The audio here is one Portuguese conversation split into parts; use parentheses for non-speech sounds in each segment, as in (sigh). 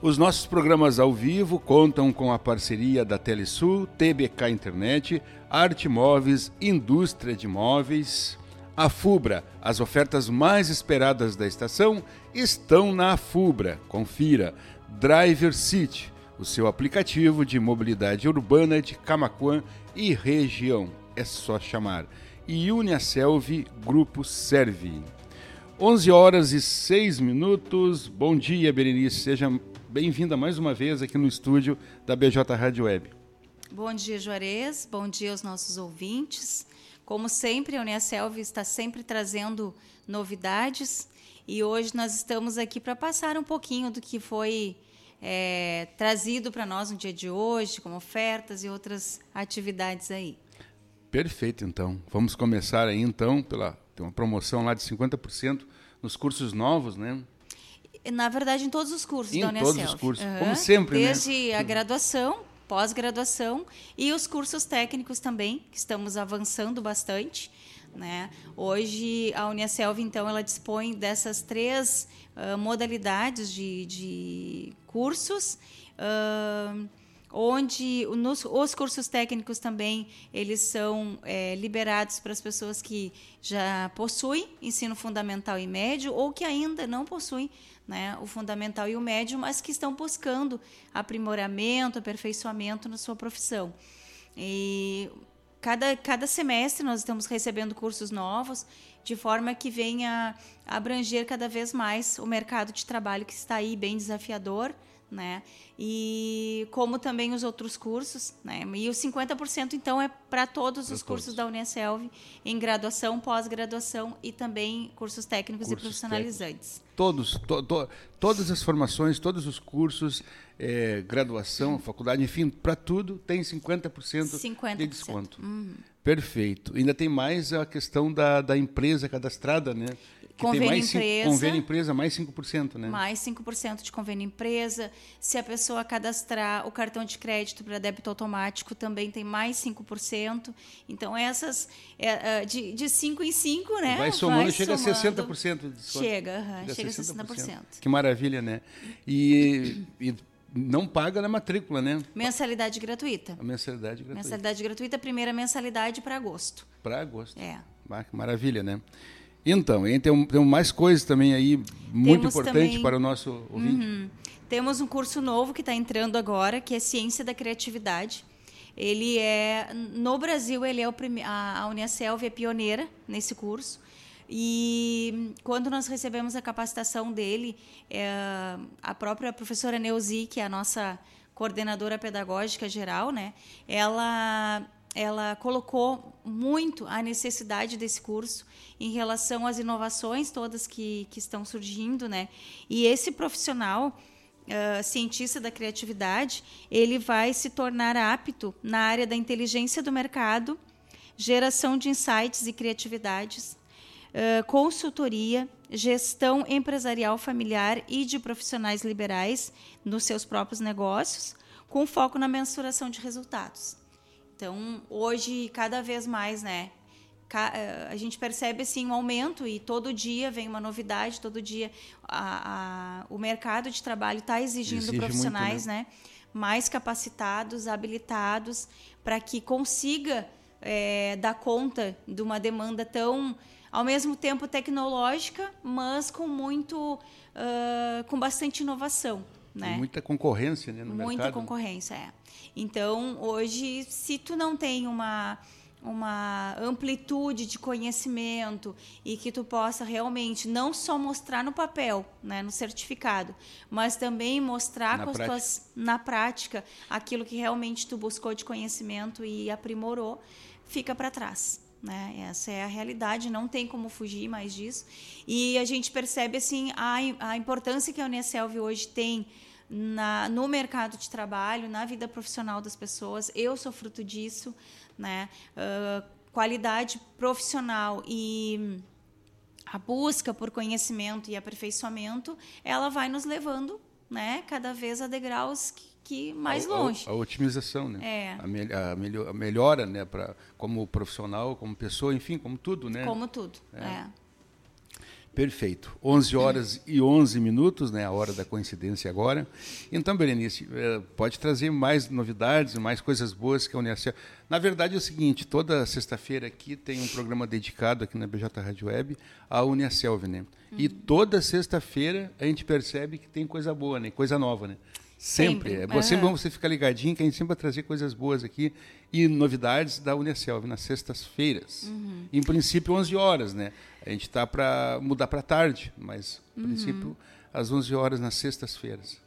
Os nossos programas ao vivo contam com a parceria da Telesul, TBK Internet, Arte Móveis, Indústria de Móveis, a Fubra. As ofertas mais esperadas da estação estão na Fubra. Confira. Driver City, o seu aplicativo de mobilidade urbana de Camacuã e região. É só chamar. E Uniaselv Grupo Serve. 11 horas e 6 minutos. Bom dia, Berenice. Seja bem-vinda mais uma vez aqui no estúdio da BJ Rádio Web. Bom dia, Juarez. Bom dia aos nossos ouvintes. Como sempre, a Uniaselv está sempre trazendo novidades e hoje nós estamos aqui para passar um pouquinho do que foi é, trazido para nós no dia de hoje, como ofertas e outras atividades aí. Perfeito, então. Vamos começar aí, então, pela tem uma promoção lá de 50% nos cursos novos, né? Na verdade, em todos os cursos em da Unicef. todos os cursos, uhum. como sempre, Desde né? a graduação, pós-graduação e os cursos técnicos também, que estamos avançando bastante. Né? Hoje, a Unicelv, então, ela dispõe dessas três uh, modalidades de, de cursos. Uh, onde nos, os cursos técnicos também eles são é, liberados para as pessoas que já possuem ensino fundamental e médio ou que ainda não possuem né, o fundamental e o médio, mas que estão buscando aprimoramento, aperfeiçoamento na sua profissão. E cada, cada semestre nós estamos recebendo cursos novos, de forma que venha abranger cada vez mais o mercado de trabalho que está aí bem desafiador né? E como também os outros cursos, né? E os 50% então é para todos os cursos da Unicelv em graduação, pós-graduação e também cursos técnicos cursos e profissionalizantes. Técnicos. Todos, to, to, todas as formações, todos os cursos, é, graduação, faculdade, enfim, para tudo tem 50%, 50%. de desconto. Uhum. Perfeito. Ainda tem mais a questão da, da empresa cadastrada, né? Que convênio mais empresa. convênio empresa, mais 5%, né? Mais 5% de convênio empresa. Se a pessoa cadastrar o cartão de crédito para débito automático, também tem mais 5%. Então, essas, é, é de, de 5 em 5, né? Vai somando, Vai chega somando. a 60% de desconto. Chega, uhum, chega a 60%. 60%. Que maravilha, né? E, e não paga na matrícula, né? Mensalidade gratuita. A mensalidade gratuita. Mensalidade gratuita, primeira mensalidade para agosto. Para agosto. É. Maravilha, né? Então, tem, tem mais coisas também aí muito Temos importante também, para o nosso ouvinte. Uhum. Temos um curso novo que está entrando agora, que é Ciência da Criatividade. Ele é no Brasil, ele é o prime, a, Uniaselv é pioneira nesse curso. E quando nós recebemos a capacitação dele, é, a própria professora Neuzi, que é a nossa coordenadora pedagógica geral, né, ela ela colocou muito a necessidade desse curso em relação às inovações todas que, que estão surgindo, né? E esse profissional uh, cientista da criatividade, ele vai se tornar apto na área da inteligência do mercado, geração de insights e criatividades, uh, consultoria, gestão empresarial familiar e de profissionais liberais nos seus próprios negócios, com foco na mensuração de resultados. Então, hoje, cada vez mais, né? Eh, a gente percebe assim um aumento e todo dia vem uma novidade, todo dia a, a, o mercado de trabalho está exigindo Exige profissionais muito, né? né? mais capacitados, habilitados, para que consiga é, dar conta de uma demanda tão, ao mesmo tempo tecnológica, mas com muito, uh, com bastante inovação. Né? muita concorrência né, no muita mercado. Muita concorrência, é. Então, hoje, se tu não tem uma uma amplitude de conhecimento e que tu possa realmente não só mostrar no papel, né, no certificado, mas também mostrar na com prática. Tuas, na prática aquilo que realmente tu buscou de conhecimento e aprimorou, fica para trás. Né? Essa é a realidade, não tem como fugir mais disso. E a gente percebe assim a, a importância que a Unicelv hoje tem na, no mercado de trabalho, na vida profissional das pessoas. Eu sou fruto disso, né? Uh, qualidade profissional e a busca por conhecimento e aperfeiçoamento, ela vai nos levando, né, cada vez a degraus que, que mais a, longe. A, a, otimização, né? É. A, me, a, melhor, a melhora, né, para como profissional, como pessoa, enfim, como tudo, né? Como tudo, é. é. Perfeito. 11 horas e 11 minutos, né, a hora da coincidência agora. Então, Berenice, eh, pode trazer mais novidades, mais coisas boas que a Unicel. Na verdade é o seguinte, toda sexta-feira aqui tem um programa dedicado aqui na BJ Rádio Web à Unicelv, né? Uhum. E toda sexta-feira a gente percebe que tem coisa boa, né? Coisa nova, né? Sempre. sempre. É uhum. sempre bom você ficar ligadinho, que a gente sempre vai trazer coisas boas aqui e novidades da Unicelv nas sextas-feiras. Uhum. Em princípio, 11 horas, né? A gente está para mudar para tarde, mas, em uhum. princípio, às 11 horas nas sextas-feiras.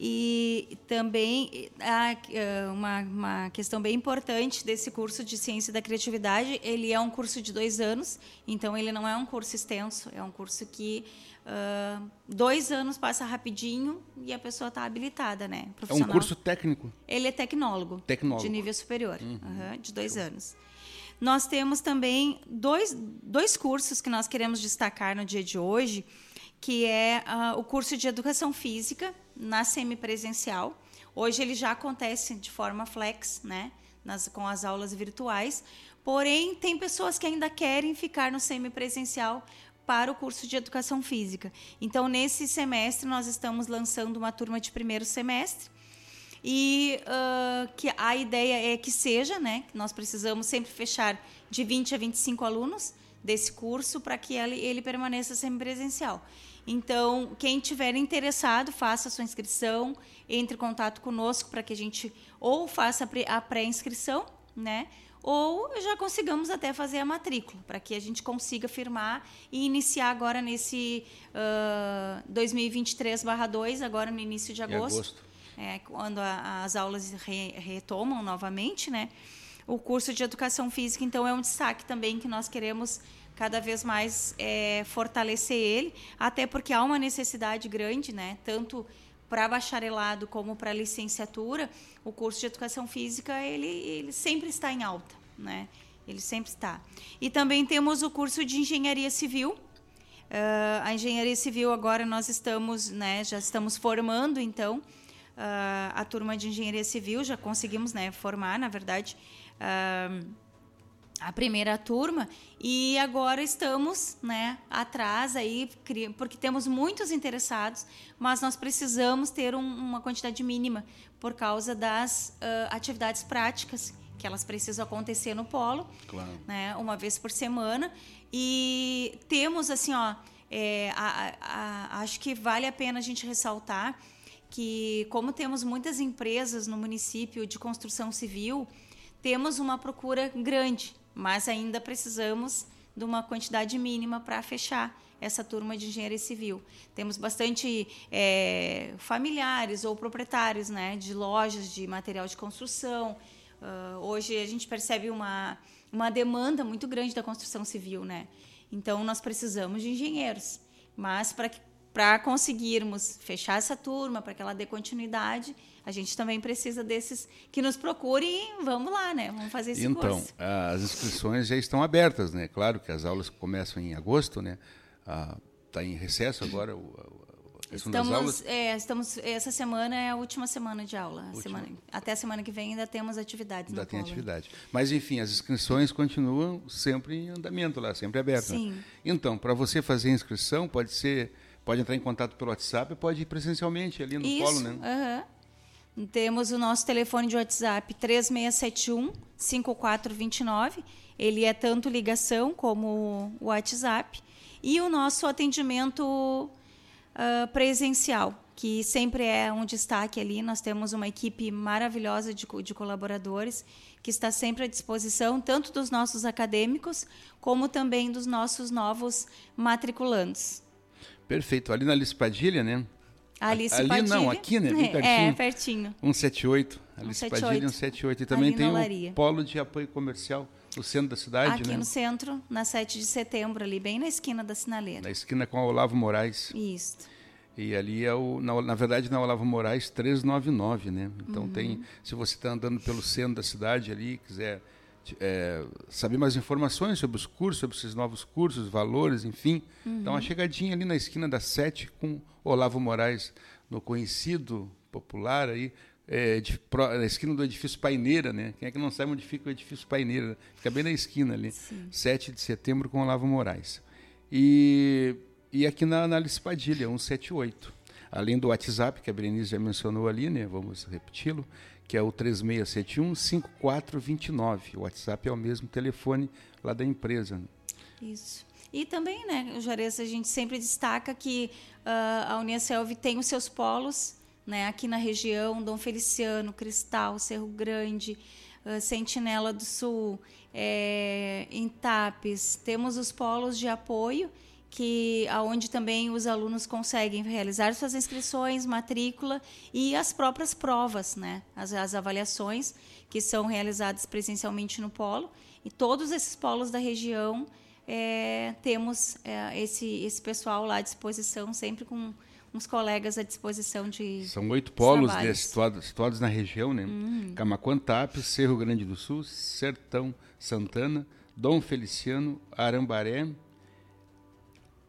E também há eh, uma, uma, questão bem importante desse curso de Ciência da Criatividade, ele é um curso de dois anos, então ele não é um curso extenso, é um curso que Uh, dois anos passa rapidinho e a pessoa está habilitada, né? É um curso técnico? Ele é tecnólogo. Tecnólogo. De nível superior, uhum. Uhum, de dois anos. Nós temos também dois, dois cursos que nós queremos destacar no dia de hoje, que é uh, o curso de Educação Física na semipresencial. Hoje ele já acontece de forma flex, né? Nas, com as aulas virtuais. Porém, tem pessoas que ainda querem ficar no semipresencial para o curso de educação física. Então, nesse semestre, nós estamos lançando uma turma de primeiro semestre. E uh, que a ideia é que seja, né? Nós precisamos sempre fechar de 20 a 25 alunos desse curso para que ele, ele permaneça semipresencial. Então, quem tiver interessado, faça a sua inscrição, entre em contato conosco para que a gente ou faça a pré-inscrição, né? ou já consigamos até fazer a matrícula, para que a gente consiga firmar e iniciar agora nesse uh, 2023/2, agora no início de agosto. É, quando a, as aulas re, retomam novamente, né? O curso de educação física, então, é um destaque também que nós queremos cada vez mais é, fortalecer ele, até porque há uma necessidade grande, né? Tanto para bacharelado como para licenciatura, o curso de educação física ele, ele sempre está em alta, né? Ele sempre está. E também temos o curso de engenharia civil. Uh, a engenharia civil agora nós estamos, né? Já estamos formando então uh, a turma de engenharia civil. Já conseguimos, né? Formar, na verdade. Uh, a primeira turma e agora estamos né, atrás aí porque temos muitos interessados mas nós precisamos ter um, uma quantidade mínima por causa das uh, atividades práticas que elas precisam acontecer no polo claro. né, uma vez por semana e temos assim ó é, a, a, acho que vale a pena a gente ressaltar que como temos muitas empresas no município de construção civil temos uma procura grande mas ainda precisamos de uma quantidade mínima para fechar essa turma de engenharia civil. Temos bastante é, familiares ou proprietários né, de lojas de material de construção. Uh, hoje a gente percebe uma, uma demanda muito grande da construção civil. Né? Então, nós precisamos de engenheiros. Mas para conseguirmos fechar essa turma, para que ela dê continuidade, a gente também precisa desses que nos procurem vamos lá, né? Vamos fazer esse então, curso. Então, as inscrições já estão abertas, né? Claro que as aulas começam em agosto, né? Está ah, em recesso agora o, estamos? É, estamos, essa semana é a última semana de aula. Semana, até a semana que vem ainda temos atividades Ainda tem polo. atividade. Mas, enfim, as inscrições continuam sempre em andamento lá, sempre abertas. Sim. Então, para você fazer a inscrição, pode ser... Pode entrar em contato pelo WhatsApp, pode ir presencialmente ali no Isso, polo, né? Uhum. Temos o nosso telefone de WhatsApp 3671 5429. Ele é tanto ligação como o WhatsApp. E o nosso atendimento uh, presencial, que sempre é um destaque ali. Nós temos uma equipe maravilhosa de, de colaboradores que está sempre à disposição, tanto dos nossos acadêmicos, como também dos nossos novos matriculandos. Perfeito. Ali na Alice Padilha, né? Alice Ali Padilha. não, aqui, né? Bem é, pertinho. É, pertinho. 178. Alice 178. Padilha 178. E também tem o polo de apoio comercial no centro da cidade, aqui né? no centro, na 7 de setembro, ali, bem na esquina da sinaleira. Na esquina com o Olavo Moraes. Isso. E ali é o, na, na verdade, na Olavo Moraes 399, né? Então uhum. tem, se você está andando pelo centro da cidade ali, quiser é, saber mais informações sobre os cursos, sobre esses novos cursos, valores, enfim, uhum. dá uma chegadinha ali na esquina da 7 com Olavo Moraes, no conhecido popular aí, é, de, pro, na esquina do edifício Paineira, né? Quem é que não sabe onde fica o edifício Paineira? Fica bem na esquina ali, Sim. 7 de setembro com Olavo Moraes. E e aqui na Análise Padilha, 178. Além do WhatsApp, que a Berenice já mencionou ali, né? Vamos repeti-lo, que é o 3671-5429. O WhatsApp é o mesmo telefone lá da empresa. Isso. E também, né, Juarez, a gente sempre destaca que uh, a Uniaselv tem os seus polos, né, aqui na região, Dom Feliciano, Cristal, Cerro Grande, uh, Sentinela do Sul, é, em Tapes. Temos os polos de apoio, que aonde também os alunos conseguem realizar suas inscrições, matrícula e as próprias provas, né, as, as avaliações que são realizadas presencialmente no polo. E todos esses polos da região é, temos é, esse, esse pessoal lá à disposição, sempre com uns colegas à disposição de. São oito polos né, situados, situados na região, né? Uhum. Camaquantap, Cerro Grande do Sul, Sertão, Santana, Dom Feliciano, Arambaré,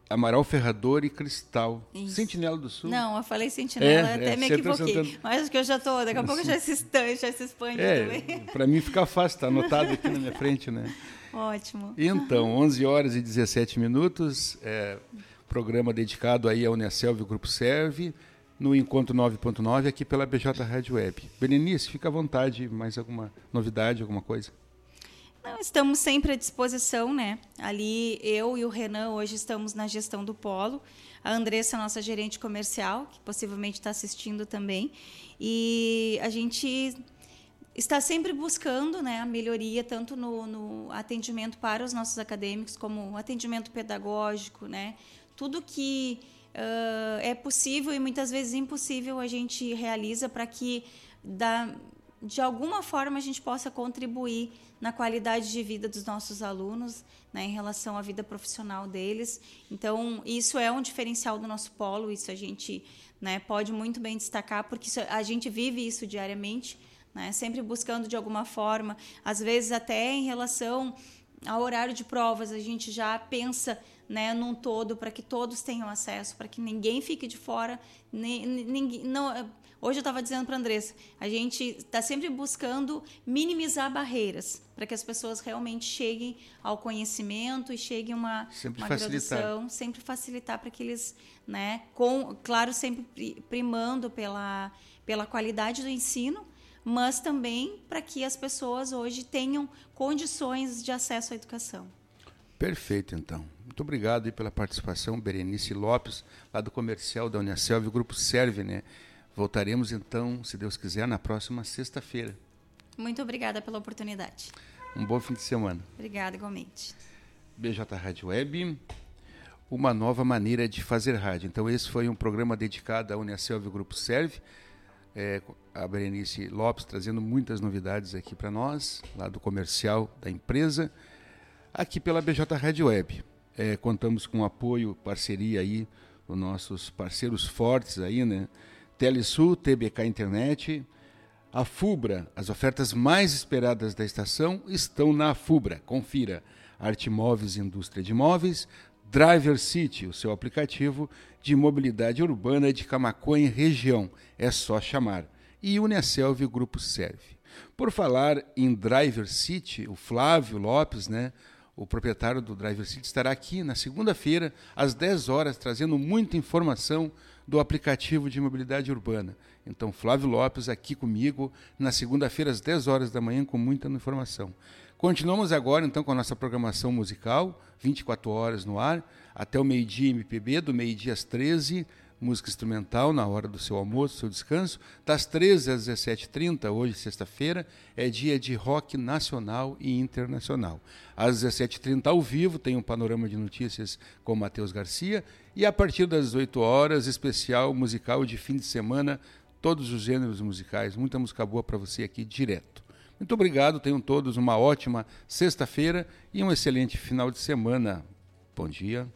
Amaral Ferrador e Cristal. Isso. Sentinela do Sul. Não, eu falei Sentinela, é, até é, me equivoquei. Mas acho que eu já estou, daqui a pouco já se, já se expande é, também. (laughs) Para mim fica fácil, está anotado aqui na minha frente, né? Ótimo. Então, 11 horas e 17 minutos, é, programa dedicado aí ao Uneselv Grupo Serve, no Encontro 9.9, aqui pela BJ Rádio Web. Berenice, fica à vontade, mais alguma novidade, alguma coisa? Não, estamos sempre à disposição, né? Ali, eu e o Renan, hoje estamos na gestão do polo. A Andressa, nossa gerente comercial, que possivelmente está assistindo também. E a gente está sempre buscando né, a melhoria, tanto no, no, atendimento para os nossos acadêmicos, como atendimento pedagógico, né? tudo que uh, é possível e muitas vezes impossível a gente realiza para que, da, de alguma forma, a gente possa contribuir na qualidade de vida dos nossos alunos, né, em relação à vida profissional deles. Então, isso é um diferencial do nosso polo, isso a gente né, pode muito bem destacar, porque isso, a gente vive isso diariamente né? sempre buscando de alguma forma, às vezes até em relação ao horário de provas, a gente já pensa né, num todo para que todos tenham acesso, para que ninguém fique de fora. Ninguém, não, hoje eu estava dizendo para a Andressa, a gente está sempre buscando minimizar barreiras para que as pessoas realmente cheguem ao conhecimento e cheguem a uma, sempre uma facilitar. graduação, sempre facilitar para que eles, né, com, claro, sempre primando pela, pela qualidade do ensino, mas também para que as pessoas hoje tenham condições de acesso à educação. Perfeito, então. Muito obrigado aí pela participação, Berenice Lopes, lá do comercial da Unicelv, o grupo Serve, né? Voltaremos então, se Deus quiser, na próxima sexta-feira. Muito obrigada pela oportunidade. Um bom fim de semana. Obrigada, igualmente. BJ Rádio Web, uma nova maneira de fazer rádio. Então, esse foi um programa dedicado à Unicelv Grupo Serve é, a Berenice Lopes trazendo muitas novidades aqui para nós, lá do comercial da empresa, aqui pela BJ Rádio Web. É, contamos com apoio, parceria aí dos nossos parceiros fortes aí, né? Telesul, TBK Internet, a Fubra, as ofertas mais esperadas da estação estão na Fubra. Confira. Arte Móveis Indústria de Móveis, Driver City, o seu aplicativo de mobilidade urbana de Camaconha região. É só chamar. E Uniaselv Grupo Serve. Por falar em Driver City, o Flávio Lopes, né, o proprietário do Driver City, estará aqui na segunda-feira, às 10 horas, trazendo muita informação do aplicativo de mobilidade urbana. Então, Flávio Lopes aqui comigo na segunda-feira, às 10 horas da manhã, com muita informação. Continuamos agora então com a nossa programação musical, 24 horas no ar, até o meio-dia MPB, do meio-dia às 13 música instrumental na hora do seu almoço, do seu descanso. Das 13 às 17h30, hoje, sexta-feira, é dia de rock nacional e internacional. Às 17h30, ao vivo, tem um panorama de notícias com Matheus Garcia. E a partir das 18 horas, especial musical de fim de semana, todos os gêneros musicais. Muita música boa para você aqui direto. Muito obrigado, tenham todos uma ótima sexta-feira e um excelente final de semana. Bom dia.